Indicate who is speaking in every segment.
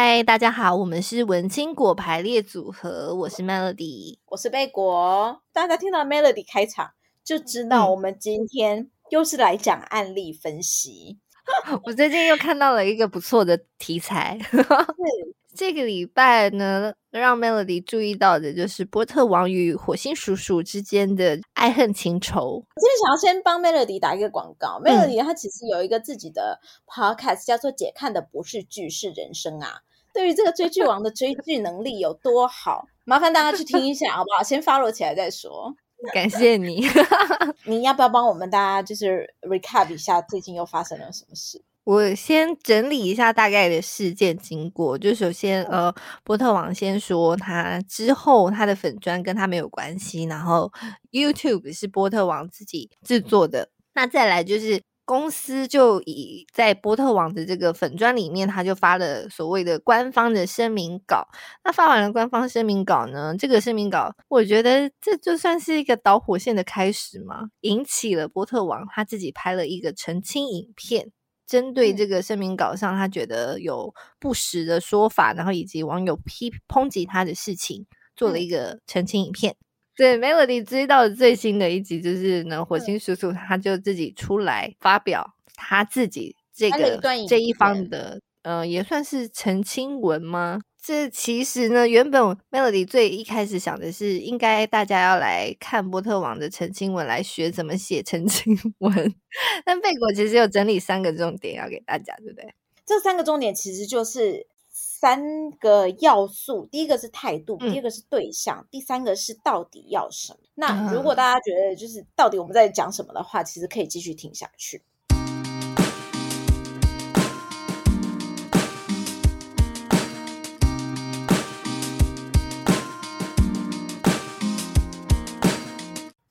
Speaker 1: 嗨，大家好，我们是文青果排列组合，我是 Melody，
Speaker 2: 我是贝果。大家听到 Melody 开场，就知道我们今天又是来讲案例分析。
Speaker 1: 嗯、我最近又看到了一个不错的题材。这个礼拜呢，让 Melody 注意到的就是波特王与火星叔叔之间的爱恨情仇。
Speaker 2: 我这边想要先帮 Melody 打一个广告。嗯、Melody 她其实有一个自己的 podcast，叫做《姐看的不是剧，是人生》啊。对于这个追剧王的追剧能力有多好，麻烦大家去听一下，好不好？先 follow 起来再说。
Speaker 1: 感谢你。
Speaker 2: 你要不要帮我们大家就是 recap 一下最近又发生了什么事？
Speaker 1: 我先整理一下大概的事件经过。就首先，呃，波特王先说他之后他的粉砖跟他没有关系，然后 YouTube 是波特王自己制作的。那再来就是公司就以在波特王的这个粉专里面，他就发了所谓的官方的声明稿。那发完了官方声明稿呢，这个声明稿我觉得这就算是一个导火线的开始嘛，引起了波特王他自己拍了一个澄清影片。针对这个声明稿上，他觉得有不实的说法，然后以及网友批抨击他的事情，做了一个澄清影片。对，Melody 追到最新的一集就是呢，火星叔叔他就自己出来发表他自己这个这一方的，呃，也算是澄清文吗？这其实呢，原本 Melody 最一开始想的是，应该大家要来看波特网的澄清文，来学怎么写澄清文。但贝果其实有整理三个重点要给大家，对不对？
Speaker 2: 这三个重点其实就是三个要素：第一个是态度，嗯、第二个是对象，第三个是到底要什么。那如果大家觉得就是到底我们在讲什么的话，其实可以继续听下去。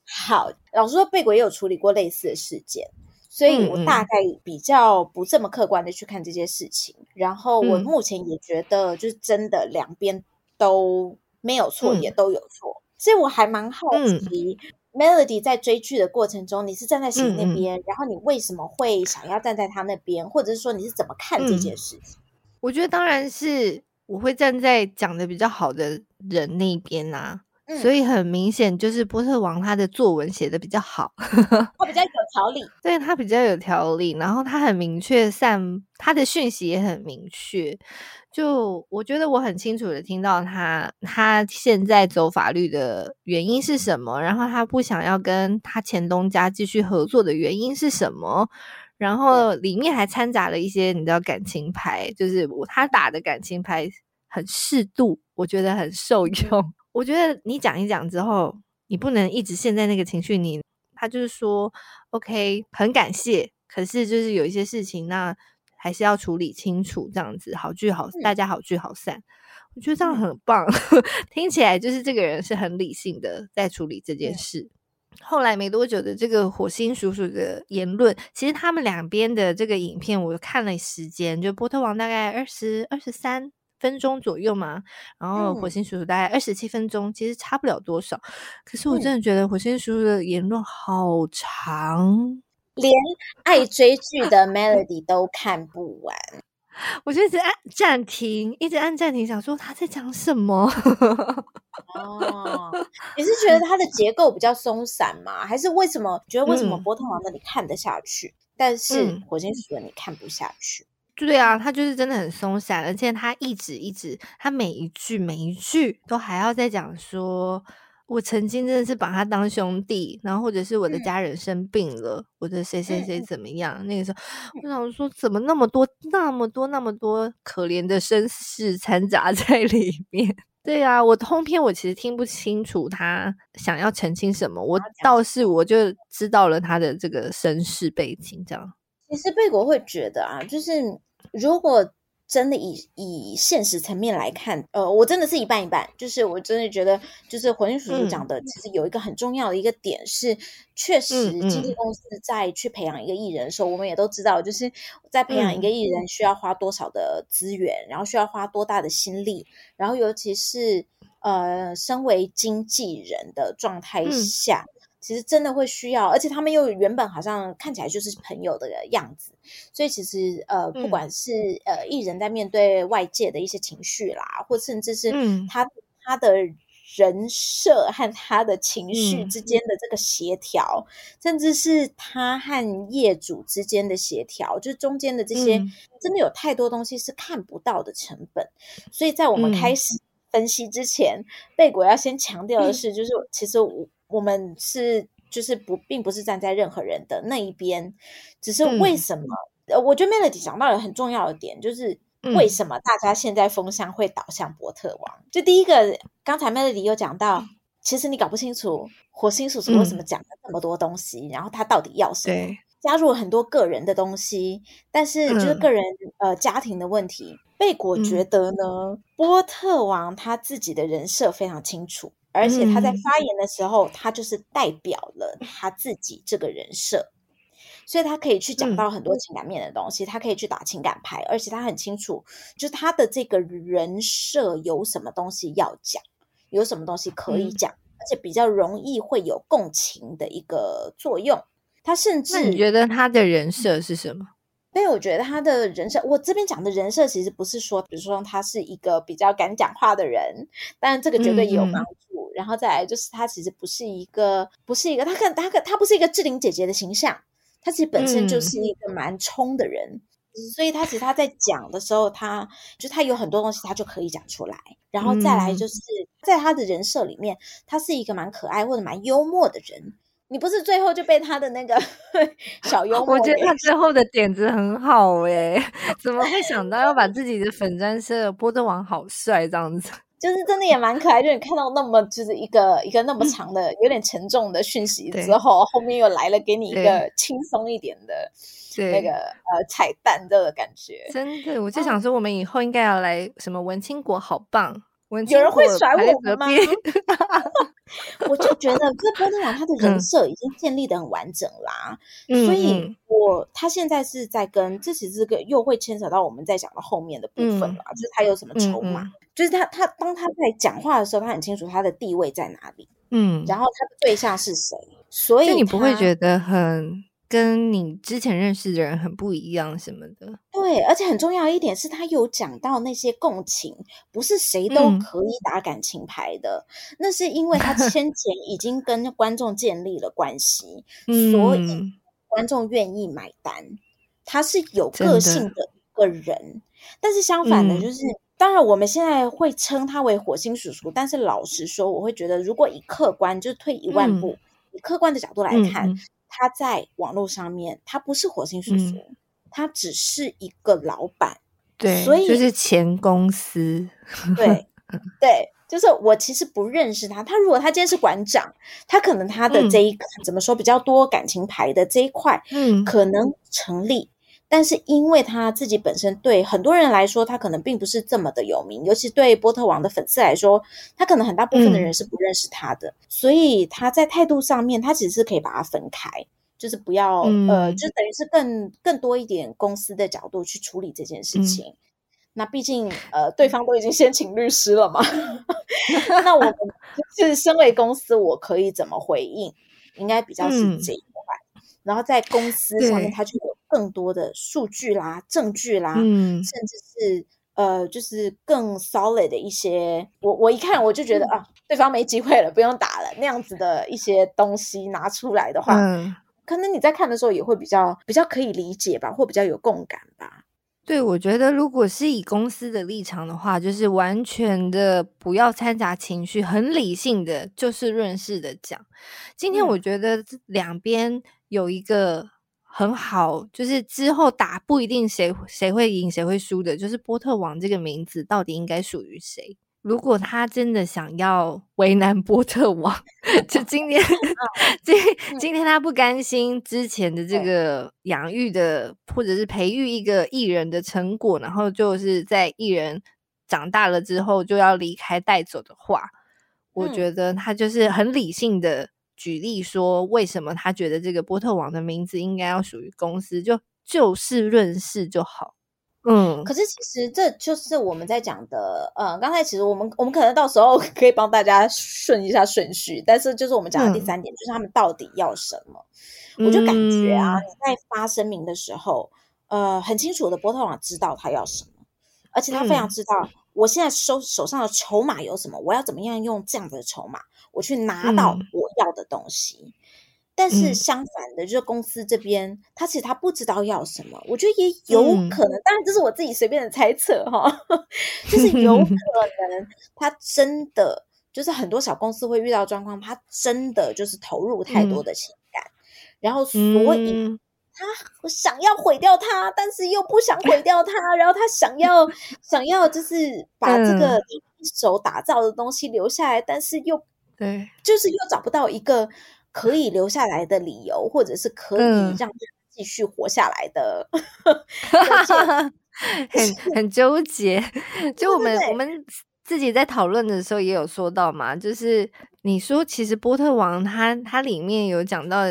Speaker 2: 好，老实说，贝果也有处理过类似的事件，所以我大概比较不这么客观的去看这些事情。嗯、然后我目前也觉得，就是真的两边都没有错，嗯、也都有错。所以我还蛮好奇、嗯、，Melody 在追剧的过程中，你是站在谁那边？嗯、然后你为什么会想要站在他那边？或者是说你是怎么看这件事情？
Speaker 1: 我觉得当然是我会站在讲的比较好的人那边啊。所以很明显，就是波特王他的作文写的比较好，
Speaker 2: 他比较有条理，
Speaker 1: 对，他比较有条理，然后他很明确散他的讯息也很明确，就我觉得我很清楚的听到他他现在走法律的原因是什么，然后他不想要跟他前东家继续合作的原因是什么，然后里面还掺杂了一些你知道感情牌，就是他打的感情牌很适度，我觉得很受用。我觉得你讲一讲之后，你不能一直陷在那个情绪里。他就是说，OK，很感谢，可是就是有一些事情，那还是要处理清楚，这样子好聚好，大家好聚好散。我觉得这样很棒，听起来就是这个人是很理性的在处理这件事。后来没多久的这个火星叔叔的言论，其实他们两边的这个影片，我看了时间，就波特王大概二十二十三。分钟左右嘛，然后火星叔叔大概二十七分钟，嗯、其实差不了多少。可是我真的觉得火星叔叔的言论好长，
Speaker 2: 连爱 追剧的 Melody 都看不完。
Speaker 1: 我就一直按暂停，一直按暂停，想说他在讲什么。
Speaker 2: 哦，你是觉得 他的结构比较松散吗？还是为什么觉得为什么波特王的你看得下去，嗯、但是火星叔叔的你看不下去？
Speaker 1: 对啊，他就是真的很松散，而且他一直一直，他每一句每一句都还要再讲说，我曾经真的是把他当兄弟，然后或者是我的家人生病了，我的谁谁谁怎么样，那个时候我想说，怎么那么多那么多那么多可怜的身世掺杂 在里面？对啊，我通篇我其实听不清楚他想要澄清什么，我倒是我就知道了他的这个身世背景，这样。
Speaker 2: 其实贝果会觉得啊，就是。如果真的以以现实层面来看，呃，我真的是一半一半。就是我真的觉得，就是火星叔叔讲的，其实有一个很重要的一个点是，嗯、确实经纪公司在去培养一个艺人的时候，嗯、我们也都知道，就是在培养一个艺人需要花多少的资源，嗯、然后需要花多大的心力，然后尤其是呃，身为经纪人的状态下。嗯其实真的会需要，而且他们又原本好像看起来就是朋友的样子，所以其实呃，不管是呃艺人在面对外界的一些情绪啦，或甚至是他、嗯、他的人设和他的情绪之间的这个协调，嗯、甚至是他和业主之间的协调，就是中间的这些，真的有太多东西是看不到的成本，所以在我们开始分析之前，贝果要先强调的是，就是其实我。我们是就是不，并不是站在任何人的那一边，只是为什么？呃、嗯，我觉得 Melody 讲到了很重要的点，就是为什么大家现在风向会倒向波特王？嗯、就第一个，刚才 Melody 有讲到，其实你搞不清楚火星叔叔为什么讲了那么多东西，嗯、然后他到底要什么？加入了很多个人的东西，但是就是个人、嗯、呃家庭的问题。贝果觉得呢，嗯、波特王他自己的人设非常清楚。而且他在发言的时候，嗯、他就是代表了他自己这个人设，所以他可以去讲到很多情感面的东西，嗯、他可以去打情感牌，而且他很清楚，就是他的这个人设有什么东西要讲，有什么东西可以讲，嗯、而且比较容易会有共情的一个作用。他甚至，
Speaker 1: 你觉得他的人设是什么？
Speaker 2: 所以我觉得他的人设，我这边讲的人设其实不是说，比如说他是一个比较敢讲话的人，但这个绝对也有帮助。嗯然后再来就是，他其实不是一个，不是一个，他看他可他不是一个志玲姐姐的形象，他其实本身就是一个蛮冲的人，嗯、所以他其实他在讲的时候，他就他有很多东西他就可以讲出来。然后再来就是，嗯、在他的人设里面，他是一个蛮可爱或者蛮幽默的人。你不是最后就被他的那个 小幽默？
Speaker 1: 我觉得他最后的点子很好诶，怎么会想到要把自己的粉砖设波特王好帅这样子？
Speaker 2: 就是真的也蛮可爱，就你看到那么就是一个一个那么长的、有点沉重的讯息之后，后面又来了给你一个轻松一点的那个呃彩蛋的感觉。
Speaker 1: 真的，我就想说，我们以后应该要来什么文青国好棒，文
Speaker 2: 有人会甩我们吗？我就觉得这波特王他的人设已经建立的很完整啦，所以我他现在是在跟这其实这个又会牵扯到我们在讲的后面的部分啦，就是他有什么筹码。就是他，他当他在讲话的时候，他很清楚他的地位在哪里，嗯，然后他的对象是谁，所以
Speaker 1: 你不会觉得很跟你之前认识的人很不一样什么的。
Speaker 2: 对，而且很重要一点是他有讲到那些共情，不是谁都可以打感情牌的，嗯、那是因为他 先前已经跟观众建立了关系，嗯、所以观众愿意买单。他是有个性的一个人，但是相反的，就是。嗯当然，我们现在会称他为火星叔叔，但是老实说，我会觉得，如果以客观，就是退一万步，嗯、以客观的角度来看，嗯、他在网络上面，他不是火星叔叔，嗯、他只是一个老板，
Speaker 1: 对，
Speaker 2: 所以
Speaker 1: 就是前公司，
Speaker 2: 对 对，就是我其实不认识他。他如果他今天是馆长，他可能他的这一、嗯、怎么说比较多感情牌的这一块，嗯，可能成立。但是因为他自己本身对很多人来说，他可能并不是这么的有名，尤其对波特王的粉丝来说，他可能很大部分的人是不认识他的，嗯、所以他在态度上面，他其实是可以把它分开，就是不要、嗯、呃，就等于是更更多一点公司的角度去处理这件事情。嗯、那毕竟呃，对方都已经先请律师了嘛，那我们就是身为公司，我可以怎么回应？应该比较是这一块，嗯、然后在公司上面，他就有。更多的数据啦、证据啦，嗯，甚至是呃，就是更 solid 的一些，我我一看我就觉得、嗯、啊，对方没机会了，不用打了，那样子的一些东西拿出来的话，嗯，可能你在看的时候也会比较比较可以理解吧，或比较有共感吧。
Speaker 1: 对，我觉得如果是以公司的立场的话，就是完全的不要掺杂情绪，很理性的就事论事的讲。今天我觉得两边有一个。很好，就是之后打不一定谁谁会赢谁会输的，就是波特王这个名字到底应该属于谁？如果他真的想要为难波特王，就今天 今今天他不甘心之前的这个养育的或者是培育一个艺人的成果，然后就是在艺人长大了之后就要离开带走的话，我觉得他就是很理性的。举例说，为什么他觉得这个波特网的名字应该要属于公司？就就事论事就好。
Speaker 2: 嗯，可是其实这就是我们在讲的，呃，刚才其实我们我们可能到时候 可以帮大家顺一下顺序，但是就是我们讲的第三点，嗯、就是他们到底要什么？我就感觉啊，你在发声明的时候，呃，很清楚的波特网知道他要什么，而且他非常知道我现在手手上的筹码有什么，我要怎么样用这样的筹码，我去拿到我要的东西。嗯但是相反的，就是公司这边，他其实他不知道要什么，我觉得也有可能，当然这是我自己随便的猜测哈，就是有可 能他真的就是很多小公司会遇到状况，他真的就是投入太多的情感，然后所以他想要毁掉他，但是又不想毁掉他，然后他想要想要就是把这个一手打造的东西留下来，但是又对，就是又找不到一个。可以留下来的理由，或者是可以让他继续活下来的，
Speaker 1: 嗯、很 很纠结。就我们我们自己在讨论的时候也有说到嘛，就是你说其实波特王他他里面有讲到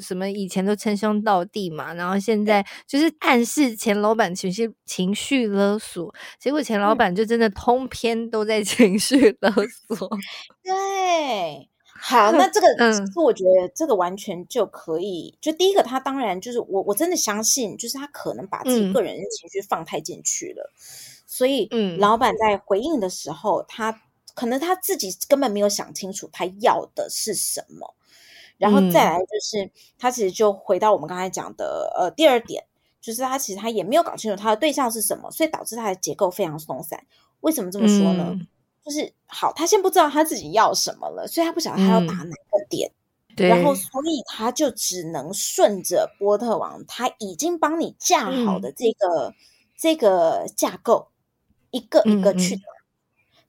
Speaker 1: 什么，以前都称兄道弟嘛，然后现在就是暗示钱老板情绪情绪勒索，结果钱老板就真的通篇都在 情绪勒索，
Speaker 2: 嗯、对。好，那这个 其实我觉得这个完全就可以。嗯、就第一个，他当然就是我，我真的相信，就是他可能把自己个人的情绪放太进去了，嗯、所以，嗯，老板在回应的时候，嗯、他可能他自己根本没有想清楚他要的是什么。然后再来就是，嗯、他其实就回到我们刚才讲的，呃，第二点，就是他其实他也没有搞清楚他的对象是什么，所以导致他的结构非常松散。为什么这么说呢？嗯就是好，他先不知道他自己要什么了，所以他不晓得他要打哪个点，嗯、对，然后所以他就只能顺着波特王他已经帮你架好的这个、嗯、这个架构，一个一个去打。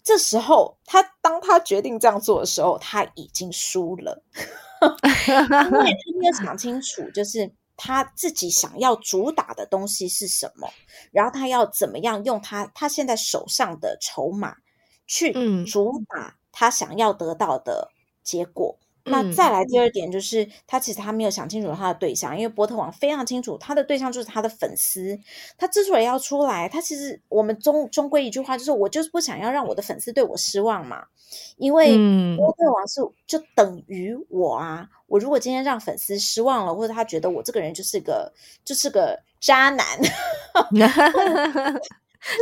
Speaker 2: 这时候他当他决定这样做的时候，他已经输了，因为他没有想清楚，就是他自己想要主打的东西是什么，然后他要怎么样用他他现在手上的筹码。去主打他想要得到的结果。嗯、那再来第二点就是，他其实他没有想清楚他的对象，因为波特王非常清楚他的对象就是他的粉丝。他之所以要出来，他其实我们终终归一句话就是，我就是不想要让我的粉丝对我失望嘛。因为波特王是就等于我啊，我如果今天让粉丝失望了，或者他觉得我这个人就是个就是个渣男。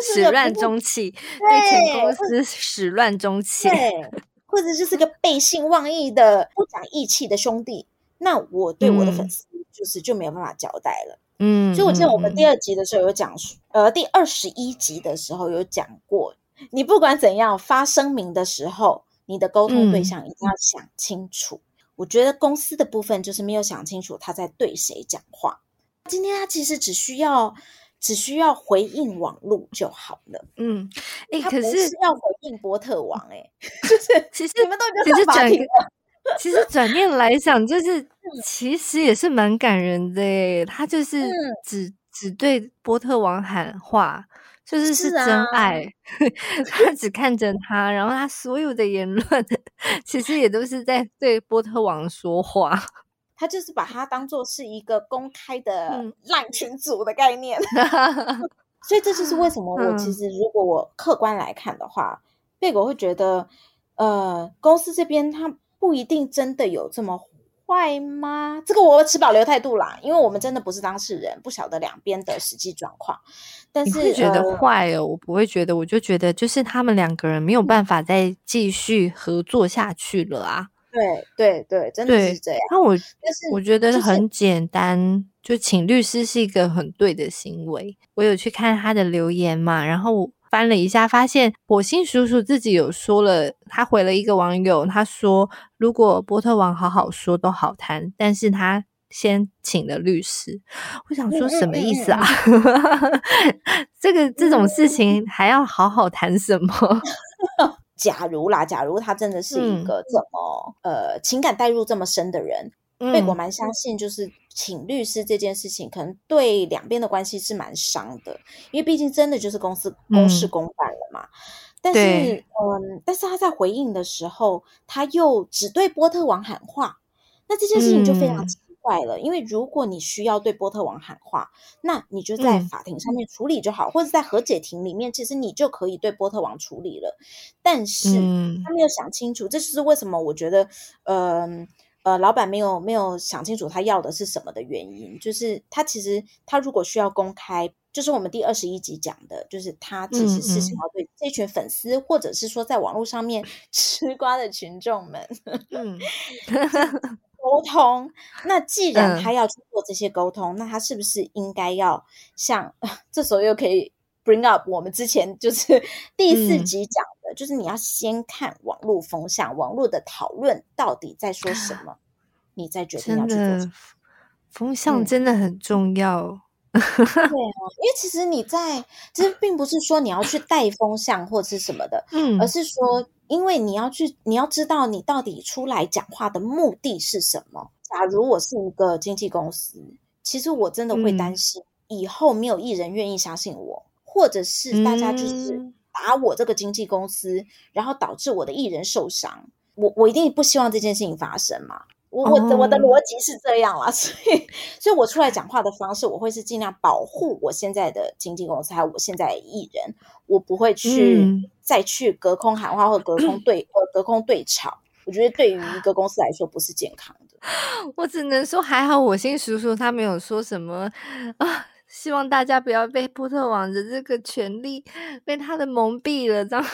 Speaker 1: 始乱终弃，对前公司始乱终弃，
Speaker 2: 对，或者就是个背信忘义的、不讲义气的兄弟，那我对我的粉丝就是就没有办法交代了。嗯，所以我记得我们第二集的时候有讲，呃，第二十一集的时候有讲过，你不管怎样发声明的时候，你的沟通对象一定要想清楚。我觉得公司的部分就是没有想清楚他在对谁讲话。今天他其实只需要。只需要回应网络就好了。嗯，哎、欸，可是要回应波特王、欸，哎，就是其实你们都已经上法庭了。
Speaker 1: 其实转念来想，就是 其实也是蛮感人的、欸。他就是只、嗯、只对波特王喊话，就是是真爱。啊、他只看着他，然后他所有的言论，其实也都是在对波特王说话。
Speaker 2: 他就是把它当做是一个公开的烂群组的概念，嗯、所以这就是为什么我其实如果我客观来看的话，贝果、嗯、会觉得，呃，公司这边他不一定真的有这么坏吗？这个我持保留态度啦，因为我们真的不是当事人，不晓得两边的实际状况。但是
Speaker 1: 你觉得坏哦，呃、我不会觉得，我就觉得就是他们两个人没有办法再继续合作下去了啊。
Speaker 2: 对对对，真的是这样。
Speaker 1: 那我就是我觉得很简单，就是、就请律师是一个很对的行为。我有去看他的留言嘛，然后翻了一下，发现火星叔叔自己有说了，他回了一个网友，他说如果波特王好好说都好谈，但是他先请了律师。我想说什么意思啊？这个这种事情还要好好谈什么？
Speaker 2: 假如啦，假如他真的是一个这么、嗯、呃情感代入这么深的人，贝果蛮相信，就是请律师这件事情，可能对两边的关系是蛮伤的，因为毕竟真的就是公司公事公办了嘛。嗯、但是，嗯，但是他在回应的时候，他又只对波特王喊话，那这件事情就非常奇怪了，因为如果你需要对波特王喊话，那你就在法庭上面处理就好，嗯、或者在和解庭里面，其实你就可以对波特王处理了。但是他没有想清楚，嗯、这就是为什么我觉得，呃呃，老板没有没有想清楚他要的是什么的原因，就是他其实他如果需要公开。就是我们第二十一集讲的，就是他其实是想要对这群粉丝，嗯嗯、或者是说在网络上面 吃瓜的群众们，嗯，沟通。那既然他要去做这些沟通，嗯、那他是不是应该要像 这时候又可以 bring up 我们之前就是 第四集讲的，嗯、就是你要先看网络风向，网络的讨论到底在说什么，你再决定要去做。
Speaker 1: 风向真的很重要。嗯对啊，
Speaker 2: 因为其实你在，其实并不是说你要去带风向或者是什么的，嗯，而是说，因为你要去，你要知道你到底出来讲话的目的是什么。假如我是一个经纪公司，其实我真的会担心以后没有艺人愿意相信我，或者是大家就是打我这个经纪公司，然后导致我的艺人受伤，我我一定不希望这件事情发生嘛。我我的我的逻辑是这样啦，所以所以我出来讲话的方式，我会是尽量保护我现在的经纪公司，还有我现在的艺人，我不会去、嗯、再去隔空喊话或隔空对 呃隔空对吵。我觉得对于一个公司来说不是健康的。
Speaker 1: 我只能说还好，我新叔叔他没有说什么啊，希望大家不要被波特王的这个权利被他的蒙蔽了，这样。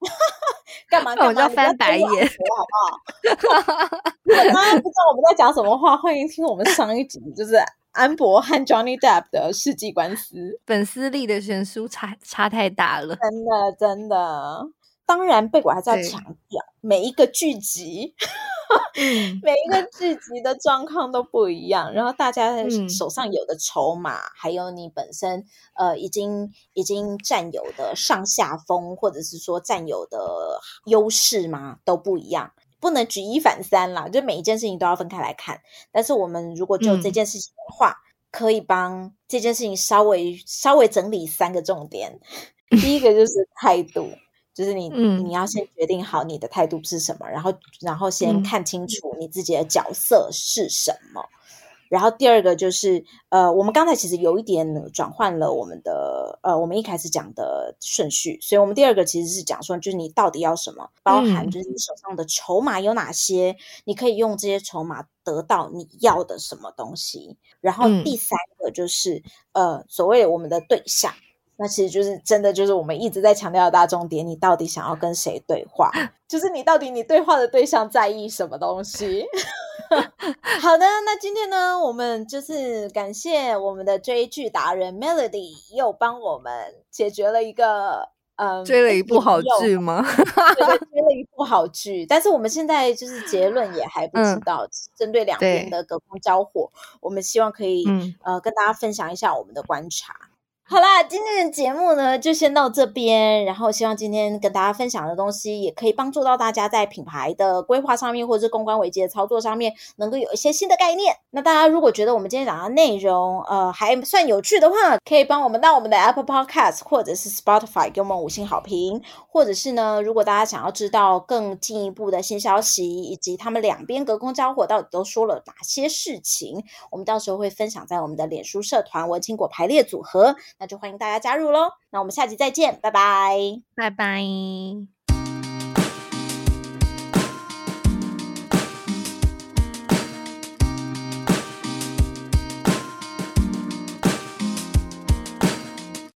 Speaker 2: 干嘛 干嘛？
Speaker 1: 我就要翻白眼，
Speaker 2: 好不好？如果大家不知道我们在讲什么话，欢迎听我们上一集，就是安博和 Johnny Depp 的世纪官司，
Speaker 1: 粉丝力的悬殊差差太大了，
Speaker 2: 真的真的。当然，贝果还是要强调每一个剧集。每一个剧集的状况都不一样，然后大家手上有的筹码，嗯、还有你本身呃已经已经占有的上下风，或者是说占有的优势嘛，都不一样，不能举一反三啦。就每一件事情都要分开来看。但是我们如果就这件事情的话，嗯、可以帮这件事情稍微稍微整理三个重点。第一个就是态度。就是你，嗯、你要先决定好你的态度是什么，然后，然后先看清楚你自己的角色是什么。嗯、然后第二个就是，呃，我们刚才其实有一点转换了我们的，呃，我们一开始讲的顺序，所以我们第二个其实是讲说，就是你到底要什么，包含就是你手上的筹码有哪些，嗯、你可以用这些筹码得到你要的什么东西。然后第三个就是，嗯、呃，所谓我们的对象。那其实就是真的，就是我们一直在强调的大重点，你到底想要跟谁对话？就是你到底你对话的对象在意什么东西？好的，那今天呢，我们就是感谢我们的追剧达人 Melody 又帮我们解决了一个嗯，
Speaker 1: 追了一部好剧吗？
Speaker 2: 对，追了一部好剧，但是我们现在就是结论也还不知道。针、嗯、对两边的隔空交火，我们希望可以、嗯、呃跟大家分享一下我们的观察。好啦，今天的节目呢就先到这边，然后希望今天跟大家分享的东西也可以帮助到大家在品牌的规划上面，或者是公关危机的操作上面，能够有一些新的概念。那大家如果觉得我们今天讲的内容，呃，还算有趣的话，可以帮我们到我们的 Apple Podcast 或者是 Spotify 给我们五星好评，或者是呢，如果大家想要知道更进一步的新消息，以及他们两边隔空交火到底都说了哪些事情，我们到时候会分享在我们的脸书社团“文青果排列组合”。那就欢迎大家加入喽！那我们下集再见，拜拜，
Speaker 1: 拜拜。